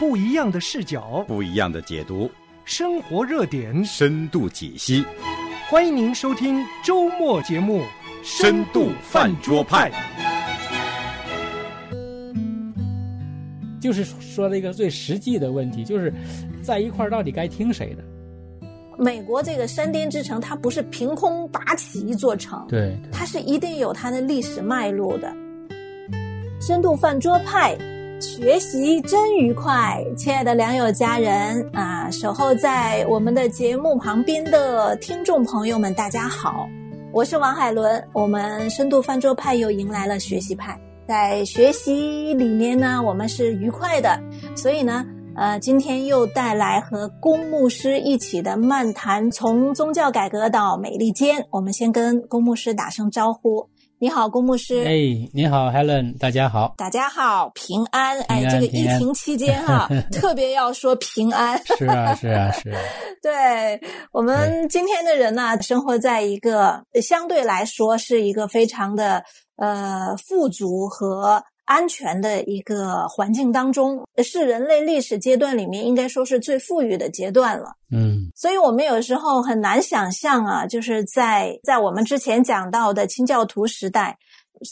不一样的视角，不一样的解读，生活热点，深度解析。欢迎您收听周末节目《深度饭桌派》。就是说了一个最实际的问题，就是在一块儿到底该听谁的？美国这个山巅之城，它不是凭空拔起一座城，对，它是一定有它的历史脉络的。深度饭桌派，学习真愉快，亲爱的良友家人啊，守候在我们的节目旁边的听众朋友们，大家好，我是王海伦，我们深度饭桌派又迎来了学习派。在学习里面呢，我们是愉快的，所以呢，呃，今天又带来和公牧师一起的漫谈，从宗教改革到美利坚。我们先跟公牧师打声招呼，你好，公牧师。哎，你好，Helen，大家好，大家好，平安。哎，平安这个疫情期间哈、特别要说平安。是啊，是啊，是啊，对我们今天的人呢，生活在一个相对来说是一个非常的呃富足和安全的一个环境当中，是人类历史阶段里面应该说是最富裕的阶段了。嗯所以我们有时候很难想象啊，就是在在我们之前讲到的清教徒时代，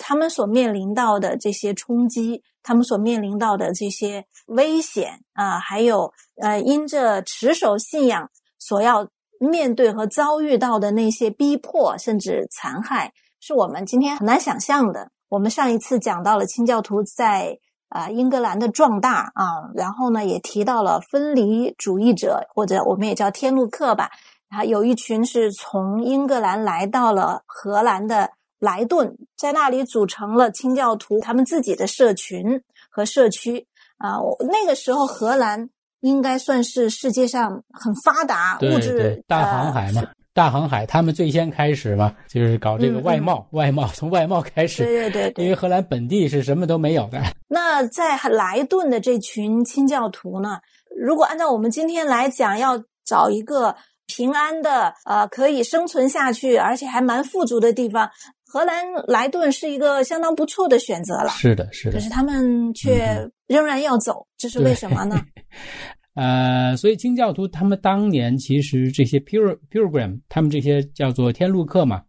他们所面临到的这些冲击，他们所面临到的这些危险啊，还有呃，因着持守信仰所要面对和遭遇到的那些逼迫甚至残害，是我们今天很难想象的。我们上一次讲到了清教徒在啊、英格兰的壮大啊，然后呢也提到了分离主义者，或者我们也叫天路客吧。啊，有一群是从英格兰来到了荷兰的莱顿，在那里组成了清教徒他们自己的社群和社区啊。我那个时候荷兰应该算是世界上很发达物质，大航海嘛，大航海，他们最先开始嘛，就是搞这个嗯外贸，外贸 从外贸开始，对对对因为荷兰本地是什么都没有的，那在莱顿的这群清教徒呢，如果按照我们今天来讲，要找一个平安的、呃可以生存下去，而且还蛮富足的地方，荷兰莱顿是一个相当不错的选择了。是的，是的。可是，他们却仍然要走，这是为什么呢？呃，所以清教徒他们当年其实这些 pil pilgrim，他们这些叫做天路客嘛，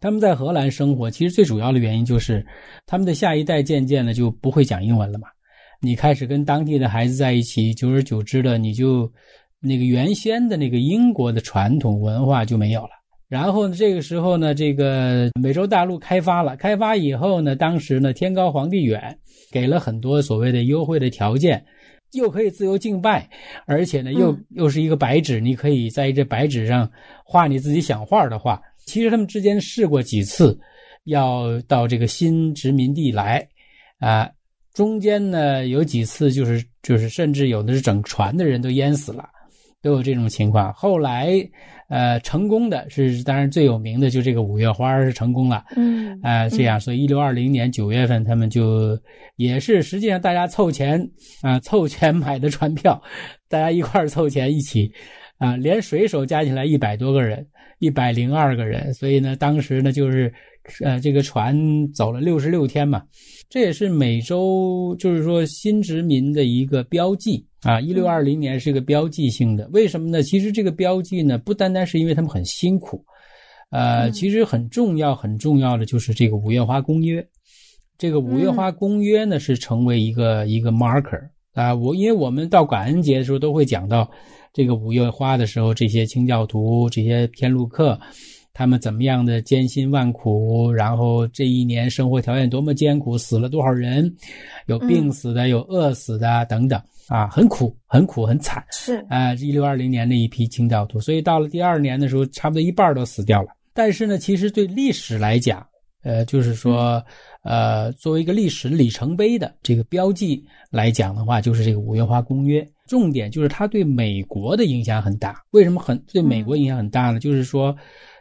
他们在荷兰生活，其实最主要的原因就是他们的下一代渐渐的就不会讲英文了嘛。你开始跟当地的孩子在一起，久而久之的，你就那个原先的那个英国的传统文化就没有了。然后呢，这个时候呢，这个美洲大陆开发了，开发以后呢，当时呢天高皇帝远，给了很多所谓的优惠的条件，又可以自由敬拜，而且呢，又、嗯又是一个白纸，你可以在这白纸上画你自己想画的画。其实他们之间试过几次，要到这个新殖民地来，啊、中间呢有几次就是就是甚至有的是整船的人都淹死了，都有这种情况。后来呃成功的是，当然最有名的就这个五月花是成功了。嗯啊、这样，所以一六二零年九月份，他们就也是实际上大家凑钱啊、凑钱买的船票，大家一块儿凑钱一起啊、连水手加起来一百多个人，一百零二个人，所以呢，当时呢就是呃这个船走了六十六天嘛，这也是美洲就是说新殖民的一个标记啊，一六二零年是一个标记性的，为什么呢？其实这个标记呢，不单单是因为他们很辛苦。呃，嗯其实很重要、很重要的就是这个五月花公约。这个五月花公约呢，是成为一个一个 marker 啊。我因为我们到感恩节的时候都会讲到这个五月花的时候，这些清教徒、这些天路客，他们怎么样的艰辛万苦，然后这一年生活条件多么艰苦，死了多少人，有病死的，有饿死的等等啊，很苦，很苦，很惨。是啊，一六二零年那一批清教徒，所以到了第二年的时候，差不多一半都死掉了。但是呢，其实对历史来讲，呃，就是说，呃，作为一个历史里程碑的这个标记来讲的话，就是这个五月花公约。重点就是它对美国的影响很大。为什么很对美国影响很大呢？就是说，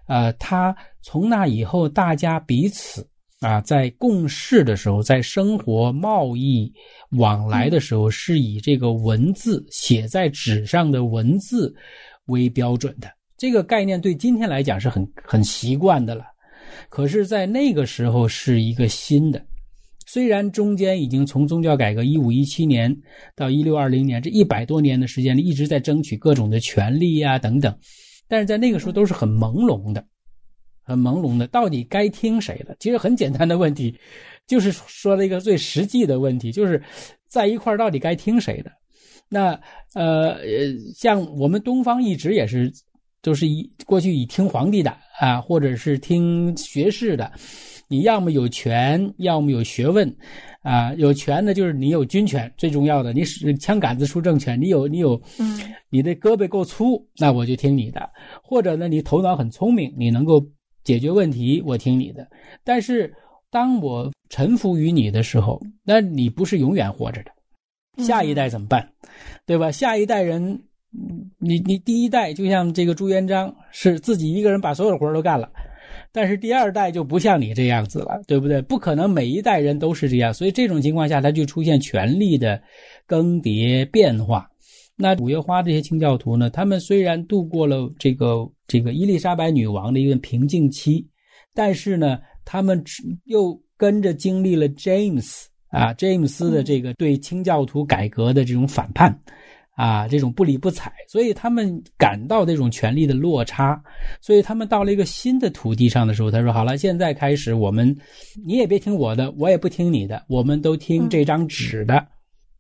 呃，它从那以后，大家彼此啊，在共事的时候，在生活、贸易往来的时候，是以这个文字写在纸上的文字为标准的。这个概念对今天来讲是很很习惯的了，可是，在那个时候是一个新的，虽然中间已经从宗教改革一五一七年到一六二零年这一百多年的时间里，一直在争取各种的权利呀、等等，但是在那个时候都是很朦胧的，很朦胧的，到底该听谁的？其实很简单的问题，就是说了一个最实际的问题，就是在一块儿到底该听谁的？那呃呃，像我们东方一直也是。都是以过去以听皇帝的啊，或者是听学士的，你要么有权，要么有学问，啊，有权呢就是你有军权，最重要的，你使枪杆子出政权，你有你有，嗯，你的胳膊够粗，那我就听你的，或者呢你头脑很聪明，你能够解决问题，我听你的。但是当我臣服于你的时候，那你不是永远活着的，下一代怎么办？对吧？下一代人。你你第一代就像这个朱元璋是自己一个人把所有的活都干了，但是第二代就不像你这样子了，对不对？不可能每一代人都是这样，所以这种情况下，他就出现权力的更迭变化。那五月花这些清教徒呢？他们虽然度过了这个这个伊丽莎白女王的一个平静期，但是呢，他们又跟着经历了 James 啊，詹姆斯的这个对清教徒改革的这种反叛。啊，这种不理不睬，所以他们感到这种权力的落差，所以他们到了一个新的土地上的时候，他说：“好了，现在开始，我们你也别听我的，我也不听你的，我们都听这张纸的。”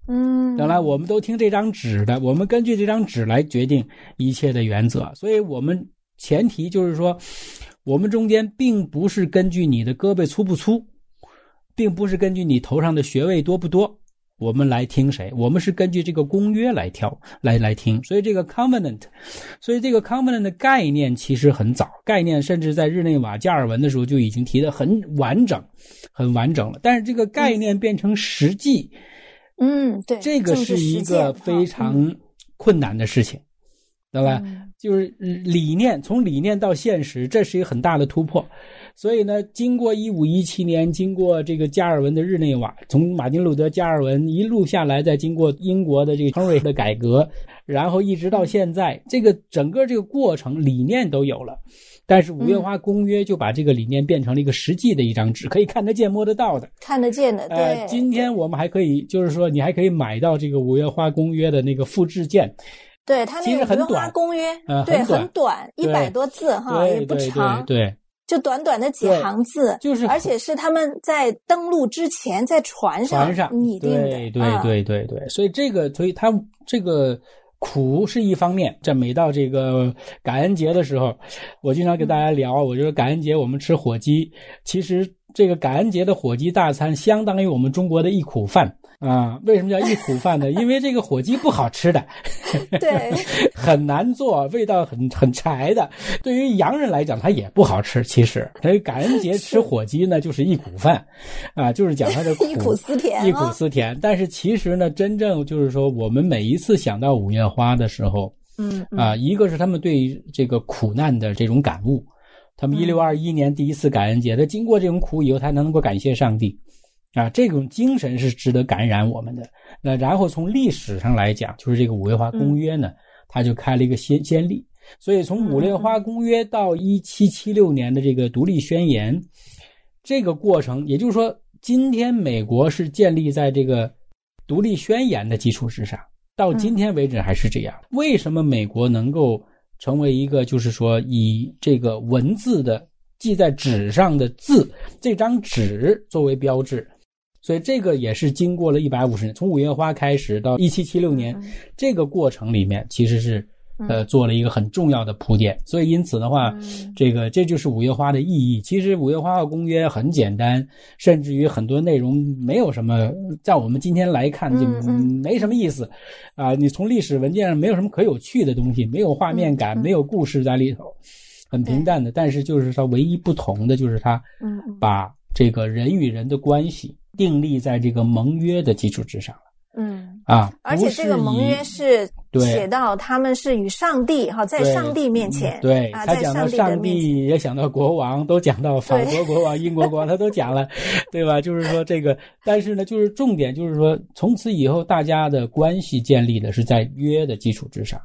嗯，等来我们都听这张纸的，我们根据这张纸来决定一切的原则。所以，我们前提就是说，我们中间并不是根据你的胳膊粗不粗，并不是根据你头上的穴位多不多。我们来听谁？我们是根据这个公约来挑，来来听。所以这个 covenant，所以这个 covenant 的概念其实很早，概念甚至在日内瓦加尔文的时候就已经提的很完整，很完整了。但是这个概念变成实际，嗯，对，这个是一个非常困难的事情，对吧？就是理念从理念到现实，这是一个很大的突破。所以呢，经过一五一七年，经过这个加尔文的日内瓦，从马丁路德、加尔文一路下来，再经过英国的这个亨瑞的改革，然后一直到现在，这个整个这个过程理念都有了，但是五月花公约就把这个理念变成了一个实际的一张纸，可以看得见、摸得到的，看得见的。对，今天我们还可以，就是说你还可以买到这个五月花公约的那个复制件。对，他那个五月花公约，对，很短，一百多字哈，也不长。对。就短短的几行字，就是，而且是他们在登陆之前在船上船上拟定的，对对对对对，所以这个，所以他这个苦是一方面，在每到这个感恩节的时候，我经常跟大家聊，我说感恩节我们吃火鸡，其实这个感恩节的火鸡大餐相当于我们中国的一苦饭。啊，为什么叫一苦饭呢？因为这个火鸡不好吃的，对，很难做，味道很很柴的。对于洋人来讲，它也不好吃。其实，所以感恩节吃火鸡呢，就是一苦饭，啊，就是讲它的苦，一苦思甜，一苦思甜。但是其实呢，真正就是说，我们每一次想到五月花的时候，嗯啊，一个是他们对这个苦难的这种感悟，他们一六二一年第一次感恩节，他经过这种苦以后，他能够感谢上帝。啊，这种精神是值得感染我们的。那然后从历史上来讲，就是这个五月花公约呢，它就开了一个先先例。所以从五月花公约到一七七六年的这个独立宣言，这个过程，也就是说，今天美国是建立在这个独立宣言的基础之上，到今天为止还是这样。为什么美国能够成为一个，就是说以这个文字的记在纸上的字，这张纸作为标志？所以这个也是经过了一百五十年，从五月花开始到一七七六年，这个过程里面其实是呃做了一个很重要的铺垫。所以因此的话，这个这就是五月花的意义。其实五月花的公约很简单，甚至于很多内容没有什么，在我们今天来看就没什么意思啊。你从历史文件上没有什么可有趣的东西，没有画面感，没有故事在里头，很平淡的。但是就是它，唯一不同的就是它把这个人与人的关系。订立在这个盟约的基础之上了。嗯啊，而且这个盟约是写到他们是与上帝哈，在上帝面前，对他讲到上帝也想到国王，都讲到法国国王、英国国王，他都讲了，对吧？就是说这个，但是呢，就是重点就是说，从此以后大家的关系建立的是在约的基础之上，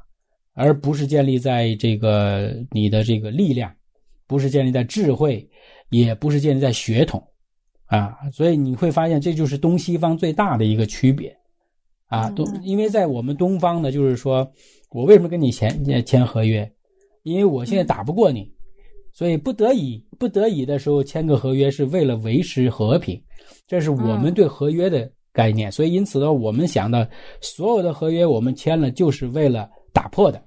而不是建立在这个你的这个力量，不是建立在智慧，也不是建立在血统。啊，所以你会发现这就是东西方最大的一个区别啊。东，因为在我们东方呢，就是说我为什么跟你签签合约？因为我现在打不过你，所以不得已不得已的时候签个合约是为了维持和平，这是我们对合约的概念。所以因此呢，我们想的所有的合约我们签了就是为了打破的。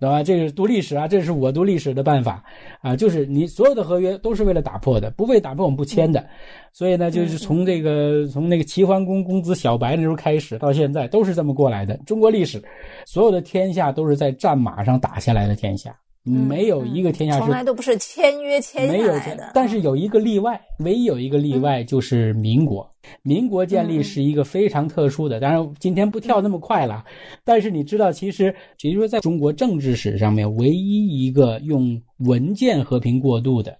对吧？这是读历史啊，这是我读历史的办法啊，就是你所有的合约都是为了打破的，不被打破我们不签的。所以呢，就是从这个从那个齐桓公公子小白那时候开始，到现在都是这么过来的。中国历史所有的天下都是在战马上打下来的天下。没有一个天下是从来都不是签约签下来的，但是有一个例外，唯一有一个例外就是民国。民国建立是一个非常特殊的，当然今天不跳那么快了。但是你知道，其实也就是说，在中国政治史上面，唯一一个用文件和平过渡的，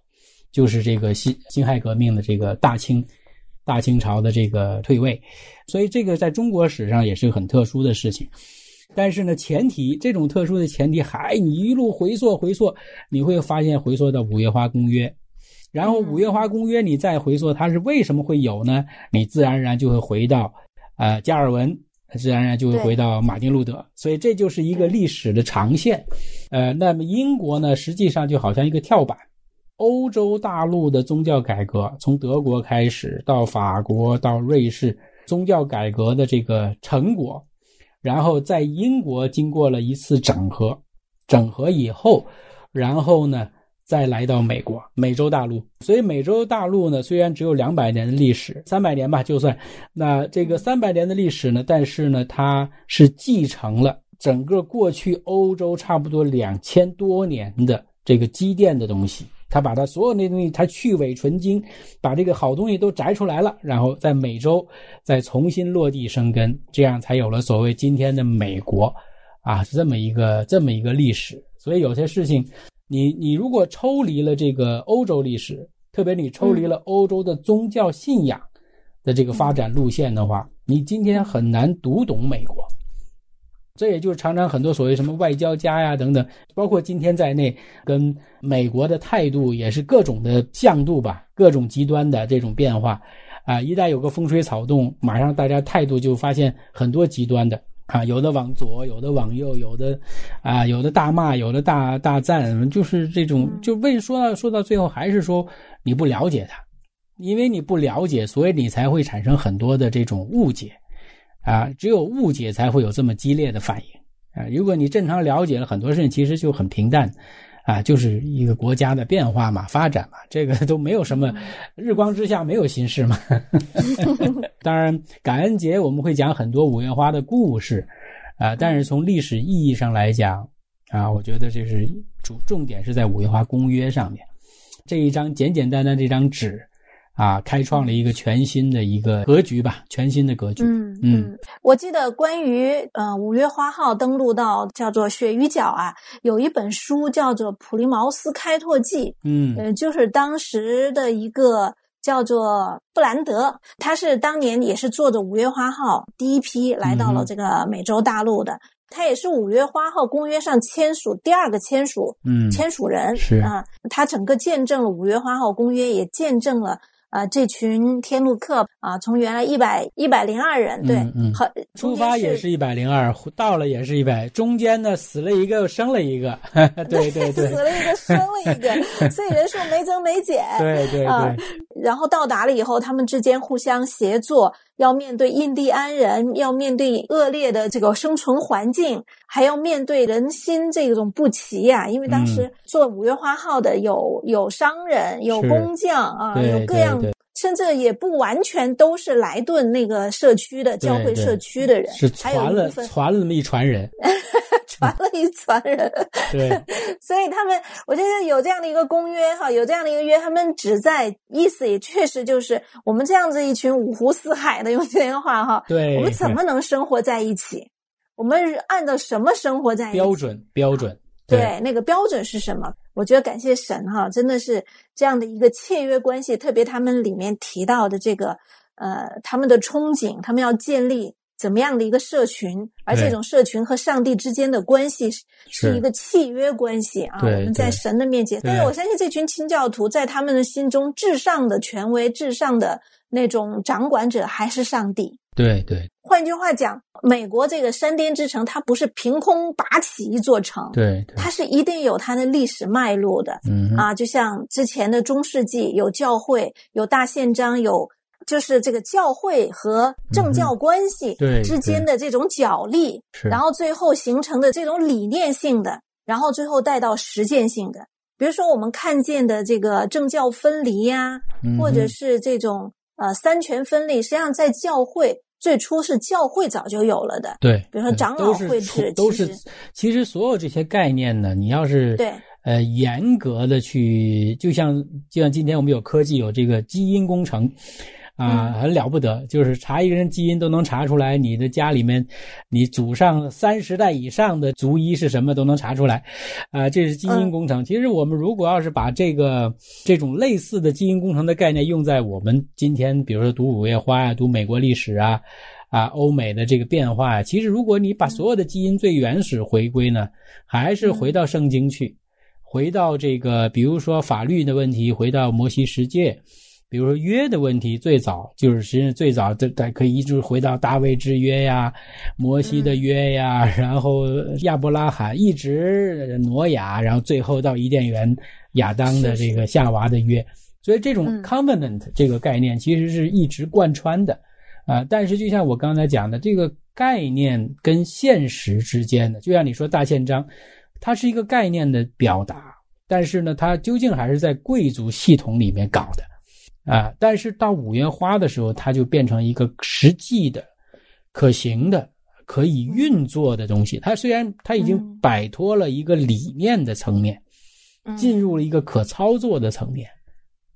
就是这个辛辛亥革命的这个大清大清朝的这个退位。所以这个在中国史上也是很特殊的事情。但是呢，前提这种特殊的前提还你一路回溯回溯，你会发现回溯到《五月花公约》，然后《五月花公约》你再回溯它是为什么会有呢？你自然而然就会回到，呃，加尔文，自然而然就会回到马丁路德，所以这就是一个历史的长线。呃，那么英国呢，实际上就好像一个跳板，欧洲大陆的宗教改革从德国开始到法国到瑞士，宗教改革的这个成果。然后在英国经过了一次整合，整合以后，然后呢，再来到美国、美洲大陆。所以美洲大陆呢，虽然只有两百年的历史，三百年吧，就算那这个三百年的历史呢，但是呢，它是继承了整个过去欧洲差不多两千多年的这个积淀的东西。他把他所有那东西，他去伪存精，把这个好东西都摘出来了，然后在美洲再重新落地生根，这样才有了所谓今天的美国，啊，是这么一个这么一个历史。所以有些事情，你你如果抽离了这个欧洲历史，特别你抽离了欧洲的宗教信仰的这个发展路线的话，你今天很难读懂美国。这也就是常常很多所谓什么外交家呀等等，包括今天在内，跟美国的态度也是各种的向度吧，各种极端的这种变化，啊，一旦有个风吹草动，马上大家态度就发现很多极端的啊，有的往左，有的往右，有的啊，有的大骂，有的大大赞，就是这种，就为说到说到最后，还是说你不了解他，因为你不了解，所以你才会产生很多的这种误解。啊，只有误解才会有这么激烈的反应啊！如果你正常了解了很多事情，其实就很平淡，啊，就是一个国家的变化嘛、发展嘛，这个都没有什么，日光之下没有新事嘛。当然，感恩节我们会讲很多五月花的故事，啊，但是从历史意义上来讲，啊，我觉得这是主重点是在五月花公约上面，这一张简简单单这张纸。啊，开创了一个全新的一个格局吧，全新的格局。嗯嗯，我记得关于呃五月花号登陆到叫做鳕鱼角啊，有一本书叫做《普利茅斯开拓记》。嗯，呃，就是当时的一个叫做布兰德，他是当年也是坐着五月花号第一批来到了这个美洲大陆的，他也是五月花号公约上签署第二个签署嗯签署人是啊，他整个见证了五月花号公约，也见证了。啊，这群天路客啊，从原来一百一百零二人，对，好，出发也是一百零二，到了也是一百，中间呢死了一个，又生了一个，对对对，死了一个，生了一个，所以人数没增没减，对对对。然后到达了以后，他们之间互相协作，要面对印第安人，要面对恶劣的这个生存环境，还要面对人心这种不齐呀。因为当时做五月花号的有有商人，有工匠啊，有各样。甚至也不完全都是莱顿那个社区的教会社区的人，是传了传了那么一传人，传了一传人。对，所以他们，我觉得有这样的一个公约哈，有这样的一个约，他们旨在意思也确实就是我们这样子一群五湖四海的，用这些话哈，对，我们怎么能生活在一起？我们按照什么生活在一起？标准标准。对，那个标准是什么？我觉得感谢神哈，真的是这样的一个契约关系。特别他们里面提到的这个，呃，他们的憧憬，他们要建立怎么样的一个社群，而这种社群和上帝之间的关系是一个契约关系啊。我们在神的面前，但是我相信这群清教徒在他们的心中，至上的权威、至上的那种掌管者还是上帝。对对。换句话讲，美国这个山巅之城，它不是凭空拔起一座城，对对，它是一定有它的历史脉络的。嗯啊，就像之前的中世纪有教会、有大宪章、有就是这个教会和政教关系之间的这种角力，是，然后最后形成的这种理念性的，然后最后带到实践性的。比如说我们看见的这个政教分离呀、嗯或者是这种呃三权分立，实际上在教会最初是教会早就有了的。对，比如说长老会制出都是其实，其实所有这些概念呢，你要是对呃严格的去，就像就像今天我们有科技有这个基因工程。啊，嗯很了不得，就是查一个人基因都能查出来，你的家里面，你祖上三十代以上的族医是什么都能查出来，啊，这是基因嗯工程。其实我们如果要是把这个这种类似的基因工程的概念用在我们今天，比如说读五月花呀、读美国历史啊，啊，欧美的这个变化呀，其实如果你把所有的基因最原始回归呢，还是回到圣经去，回到这个，比如说法律的问题，回到摩西十诫。比如说约的问题，最早就是实际上最早这这可以一直回到大卫之约呀、摩西的约呀，然后亚伯拉罕一直挪亚，然后最后到伊甸园亚当的这个夏娃的约。所以这种嗯 covenant 这个概念其实是一直贯穿的啊、但是就像我刚才讲的，这个概念跟现实之间的，就像你说大宪章，它是一个概念的表达，但是呢，它究竟还是在贵族系统里面搞的。啊，但是到五月花的时候，它就变成一个实际的、可行的、可以运作的东西。它虽然它已经嗯摆脱了一个理念的层面，嗯进入了一个可操作的层面。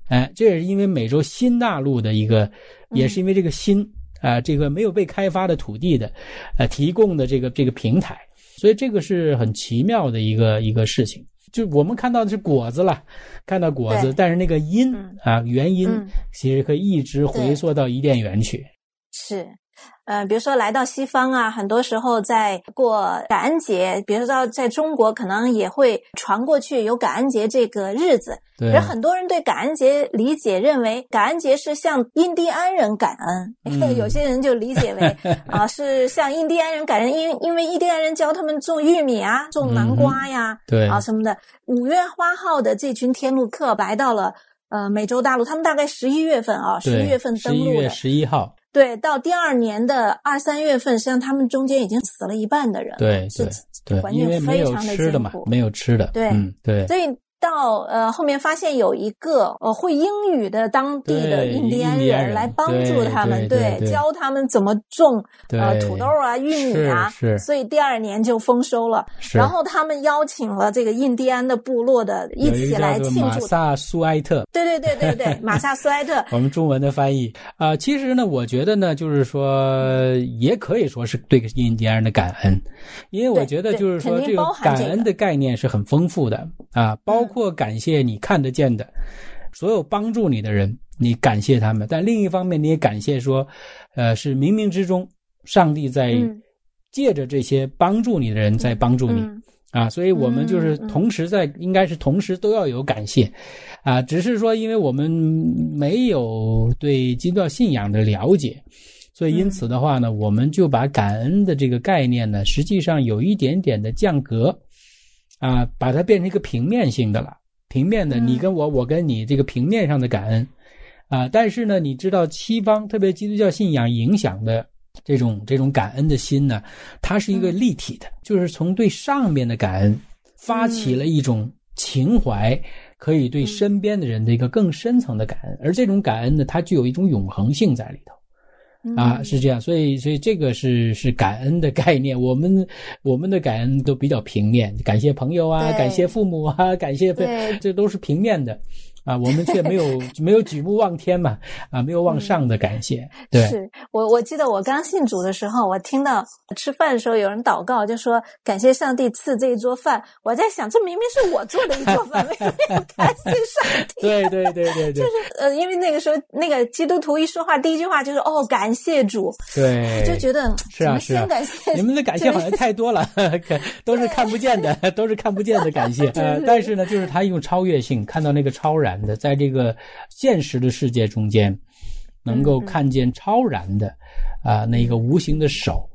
哎，这也是因为美洲新大陆的一个，也是因为这个新啊、这个没有被开发的土地的，呃，提供的这个这个平台，所以这个是很奇妙的一个一个事情。就我们看到的是果子了，看到果子，但是那个因嗯。啊，原因嗯。其实可以一直回溯到伊甸园去。是，呃，比如说来到西方啊，很多时候在过感恩节，比如说在中国可能也会传过去有感恩节这个日子，对而很多人对感恩节理解认为感恩节是向印第安人感恩，嗯有些人就理解为 啊、是向印第安人感恩，因为因为印第安人教他们种玉米啊，种南瓜呀，对啊什么的。五月花号的这群天路客来到了呃美洲大陆，他们大概十一月份啊，十，一月份十一月登陆的。十一号，对，到第二年的二三月份，实际上他们中间已经死了一半的人了，对是对对，环境非常的吃的嘛艰苦，没有吃的，对嗯，对，所以到呃后面发现有一个呃会英语的当地的印第安人人来帮助他们，对教他们怎么种呃土豆啊、玉米啊，所以第二年就丰收了。是。然后他们邀请了这个印第安的部落的一起来庆祝。马萨苏埃特，对对对对对，马萨苏埃特，我们中文的翻译啊、其实呢，我觉得呢，就是说，也可以说是对印第安人的感恩，因为我觉得就是说，这个感恩的概念是很丰富的啊，包括感谢你看得见的所有帮助你的人，你感谢他们，但另一方面，你也感谢说，呃，是冥冥之中，上帝在嗯。借着这些帮助你的人在帮助你。嗯。啊，所以我们就是同时在，应该是同时都要有感谢，啊，只是说因为我们没有对基督教信仰的了解，所以因此的话呢，我们就把感恩的这个概念呢，实际上有一点点的降格，啊，把它变成一个平面性的了，平面的，嗯。你跟我，我跟你这个平面上的感恩，啊，但是呢，你知道西方特别基督教信仰影响的这种这种感恩的心呢，它是一个立体的，就是从对上面的感恩发起了一种情怀，可以对身边的人的一个更深层的感恩，而这种感恩呢，它具有一种永恒性在里头。啊，嗯。是这样，所以所以这个是是感恩的概念。我们我们的感恩都比较平面，感谢朋友啊，感谢父母啊，感谢对。这都是平面的啊，我们却没有 没有举目望天嘛，啊，没有望上的感谢。对，是我我记得我刚信主的时候，我听到吃饭的时候有人祷告，就说感谢上帝赐这一桌饭。我在想，这明明是我做的一桌饭，为什么要感谢上帝？对对对对对，就是呃，因为那个时候那个基督徒一说话，第一句话就是哦，感谢主。对，就觉得是啊是啊，感谢你们的感谢好像太多了，都是看不见的，都是看不见的感谢。呃，但是呢，就是他用超越性看到那个超然。的，在这个现实的世界中间，能够看见超然的啊，那一个无形的手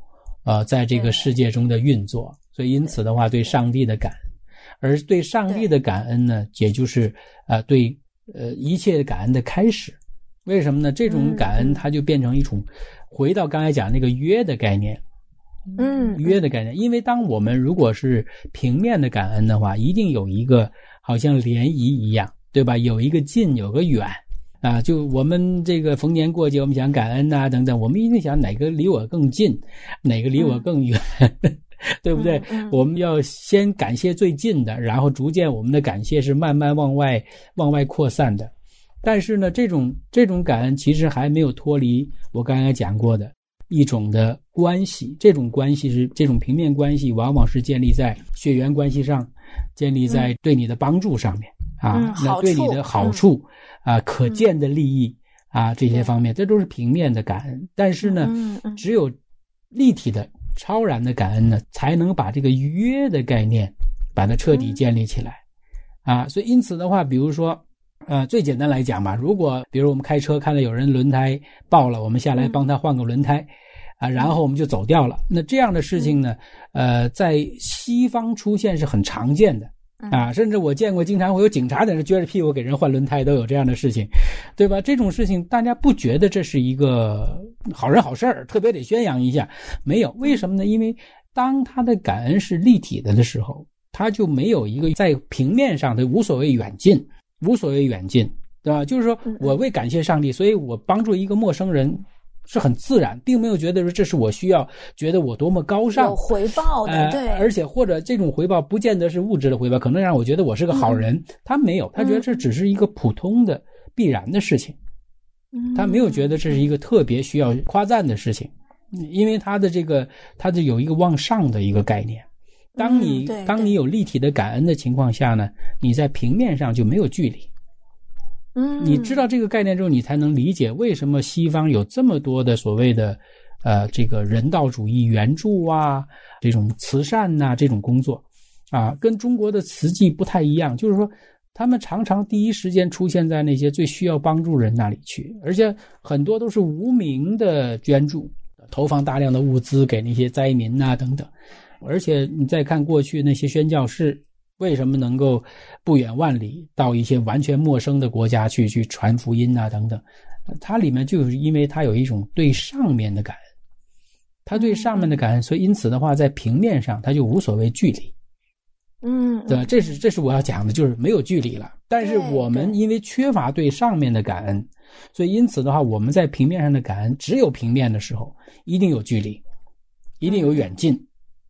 啊，在这个世界中的运作。所以，因此的话，对上帝的感恩，而对上帝的感恩呢，也就是啊，对呃一切感恩的开始。为什么呢？这种感恩，它就变成一种回到刚才讲那个约的概念，嗯，约的概念。因为当我们如果是平面的感恩的话，一定有一个好像涟漪一样。对吧？有一个近，有个远，啊，就我们这个逢年过节，我们想感恩呐，等等，我们一定想哪个离我更近，哪个离我更远，对不对？我们要先感谢最近的，然后逐渐我们的感谢是慢慢往外往外扩散的。但是呢，这种这种感恩其实还没有脱离我刚才讲过的一种的关系，这种关系是这种平面关系，往往是建立在血缘关系上，建立在对你的帮助上面。啊，那对你的好处啊，可见的利益啊，这些方面，这都是平面的感恩。但是呢，只有立体的、超然的感恩呢，才能把这个约的概念把它彻底建立起来啊。所以，因此的话，比如说，呃，最简单来讲吧，如果比如我们开车看到有人轮胎爆了，我们下来帮他换个轮胎啊，然后我们就走掉了。那这样的事情呢，呃，在西方出现是很常见的。啊，甚至我见过，经常会有警察在那撅着屁股给人换轮胎，都有这样的事情，对吧？这种事情大家不觉得这是一个好人好事儿，特别得宣扬一下。没有，为什么呢？因为当他的感恩是立体的的时候，他就没有一个在平面上的无所谓远近，无所谓远近，对吧？就是说我为感谢上帝，所以我帮助一个陌生人。是很自然，并没有觉得说这是我需要，觉得我多么高尚，有回报的，对。而且或者这种回报不见得是物质的回报，可能让我觉得我是个好人。他没有，他觉得这只是一个普通的、必然的事情。他没有觉得这是一个特别需要夸赞的事情，因为他的这个，他的有一个往上的一个概念。当你当你有立体的感恩的情况下呢，你在平面上就没有距离。嗯，你知道这个概念之后，你才能理解为什么西方有这么多的所谓的，呃，这个人道主义援助啊，这种慈善呐，这种工作，啊，跟中国的慈济不太一样。就是说，他们常常第一时间出现在那些最需要帮助人那里去，而且很多都是无名的捐助，投放大量的物资给那些灾民呐等等。而且你再看过去那些宣教士。为什么能够不远万里到一些完全陌生的国家去去传福音啊等等？它里面就是因为它有一种对上面的感恩，他对上面的感恩，所以因此的话，在平面上他就无所谓距离，嗯，对吧？这是这是我要讲的，就是没有距离了。但是我们因为缺乏对上面的感恩，所以因此的话，我们在平面上的感恩只有平面的时候，一定有距离，一定有远近。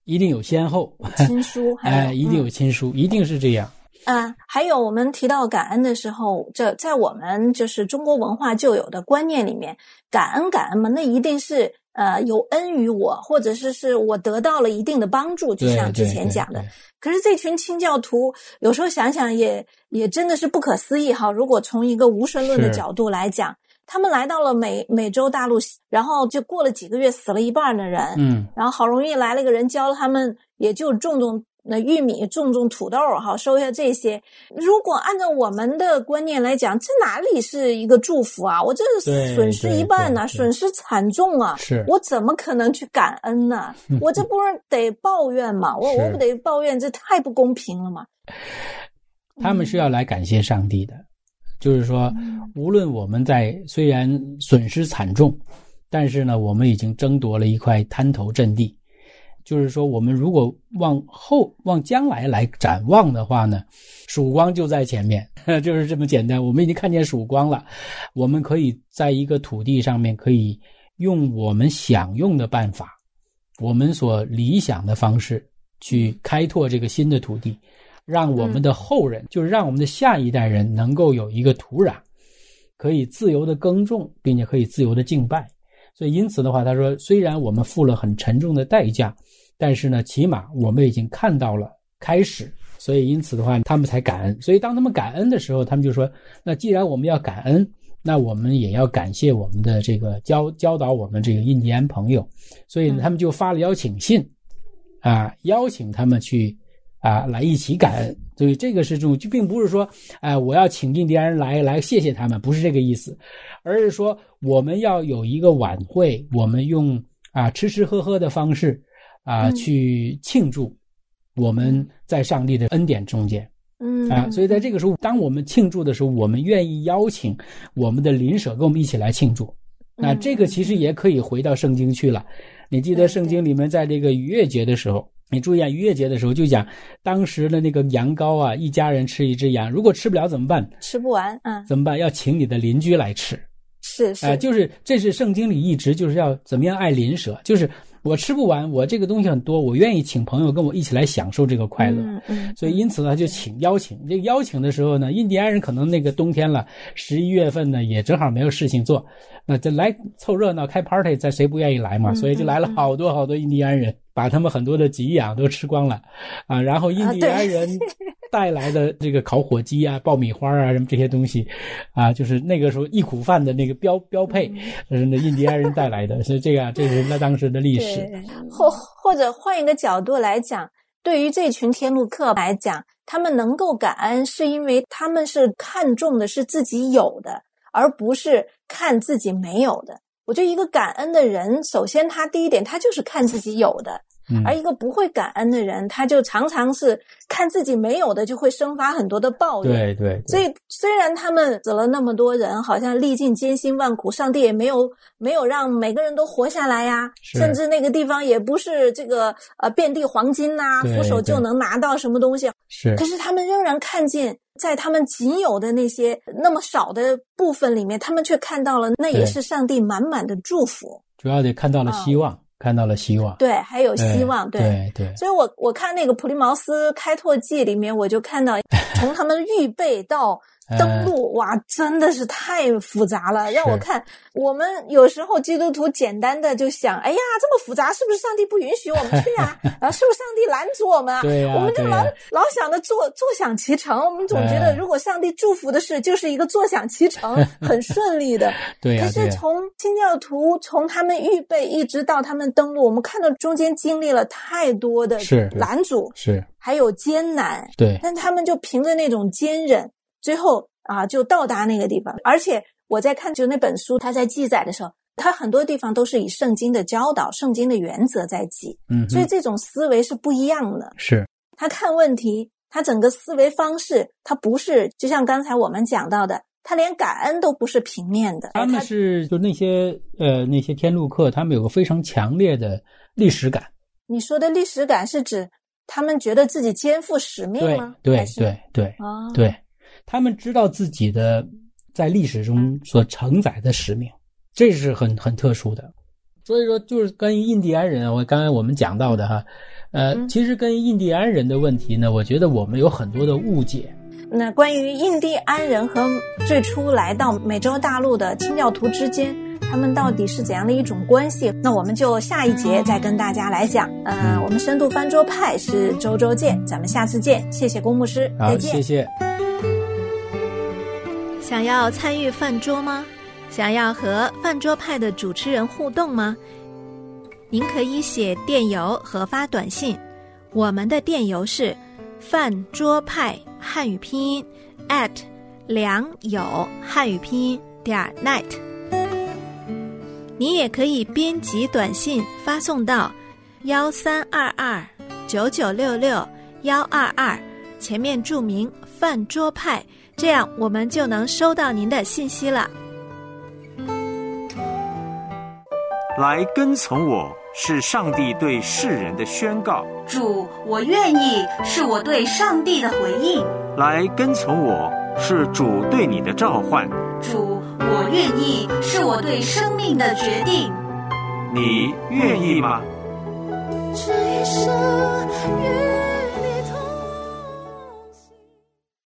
一定有先后，亲疏，哎，一定有亲疏，一定是这样。啊，还有我们提到感恩的时候，这在我们就是中国文化旧有的观念里面，感恩感恩嘛，那一定是呃有恩于我，或者是是我得到了一定的帮助，就像之前讲的。可是这群清教徒有时候想想也也真的是不可思议哈。如果从一个无神论的角度来讲。他们来到了美美洲大陆，然后就过了几个月，死了一半的人。嗯，然后好容易来了一个人教了他们，也就种种那玉米，种种土豆，哈，收下这些。如果按照我们的观念来讲，这哪里是一个祝福啊？我这损失一半呢，损失惨重啊！是我怎么可能去感恩呢？我这不是得抱怨吗？我我不得抱怨，这太不公平了吗？他们是要来感谢上帝的。就是说，无论我们在虽然损失惨重，但是呢，我们已经争夺了一块滩头阵地。就是说，我们如果往后往将来来展望的话呢，曙光就在前面，就是这么简单。我们已经看见曙光了，我们可以在一个土地上面，可以用我们想用的办法，我们所理想的方式去开拓这个新的土地。让我们的后人，就是让我们的下一代人能够有一个土壤，可以自由的耕种，并且可以自由的敬拜。所以，因此的话，他说，虽然我们付了很沉重的代价，但是呢，起码我们已经看到了开始。所以，因此的话，他们才感恩。所以，当他们感恩的时候，他们就说：“那既然我们要感恩，那我们也要感谢我们的这个教教导我们这个印第安朋友。”所以，他们就发了邀请信，啊，邀请他们去啊来一起感恩。所以，这个是这种，就并不是说，哎，我要请印第安人来来谢谢他们，不是这个意思，而是说我们要有一个晚会，我们用啊吃吃喝喝的方式啊去庆祝。我们在上帝的恩典中间，嗯啊，所以在这个时候，当我们庆祝的时候，我们愿意邀请我们的邻舍跟我们一起来庆祝。那这个其实也可以回到圣经去了。你记得圣经里面在这个逾越节的时候，你注意啊，逾越节的时候就讲当时的那个羊羔啊，一家人吃一只羊，如果吃不了怎么办？吃不完，嗯，怎么办？要请你的邻居来吃。是是，啊，就是这是圣经里一直就是要怎么样爱邻舍，就是。我吃不完，我这个东西很多，我愿意请朋友跟我一起来享受这个快乐。嗯嗯。所以因此呢，就请邀请。这个邀请的时候呢，印第安人可能那个冬天了，十一月份呢也正好没有事情做，那就来凑热闹开 party，在谁不愿意来嘛？所以就来了好多好多印第安人，把他们很多的给养都吃光了，啊，然后印第安人。带来的这个烤火鸡啊、爆米花啊什么这些东西，啊，就是那个时候忆苦饭的那个标标配，是那印第安人带来的，所以这个这是那当时的历史。或或者换一个角度来讲，对于这群天路客来讲，他们能够感恩，是因为他们是看重的是自己有的，而不是看自己没有的。我觉得一个感恩的人，首先他第一点，他就是看自己有的。而一个不会感恩的人，他就常常是看自己没有的，就会生发很多的抱怨。对对。所以虽然他们死了那么多人，好像历尽艰辛万苦，上帝也没有没有让每个人都活下来呀。甚至那个地方也不是这个呃遍地黄金呐，俯首就能拿到什么东西。是。可是他们仍然看见，在他们仅有的那些那么少的部分里面，他们却看到了那也是上帝满满的祝福。主要得看到了希望。看到了希望，对，还有希望，对对。所以我我看那个普利茅斯开拓记里面，我就看到 从他们预备到。登录哇，真的是太复杂了，让我看。我们有时候基督徒简单的就想，哎呀，这么复杂，是不是上帝不允许我们去啊？啊，是不是上帝拦阻我们啊？对我们就老老想着坐坐享其成。我们总觉得，如果上帝祝福的事，就是一个坐享其成，很顺利的。对可是从清教徒从他们预备一直到他们登陆，我们看到中间经历了太多的拦阻，是还有艰难。对，但他们就凭着那种坚韧。最后啊，就到达那个地方。而且我在看就那本书，他在记载的时候，他很多地方都是以圣经的教导、圣经的原则在记。嗯，所以这种思维是不一样的。是他看问题，他整个思维方式，他不是就像刚才我们讲到的，他连感恩都不是平面的。他们是就那些呃那些天路客，他们有个非常强烈的历史感。你说的历史感是指他们觉得自己肩负使命吗？对对对对。他们知道自己的在历史中所承载的使命，这是很很特殊的。所以说，就是关于印第安人，我刚才我们讲到的哈，呃，其实跟印第安人的问题呢，我觉得我们有很多的误解。那关于印第安人和最初来到美洲大陆的清教徒之间，他们到底是怎样的一种关系？那我们就下一节再跟大家来讲。呃，我们深度翻桌派是周周见，咱们下次见。谢谢龚牧师，再见。谢谢。想要参与饭桌吗？想要和饭桌派的主持人互动吗？您可以写电邮和发短信。我们的电邮是饭桌派汉语拼音 at 良友汉语拼音点 net。你也可以编辑短信发送到幺三二二九九六六幺二二，前面注明饭桌派。这样，我们就能收到您的信息了。来跟从我，是上帝对世人的宣告。主，我愿意，是我对上帝的回应。来跟从我，是主对你的召唤。主，我愿意，是我对生命的决定。你愿意吗？这一生。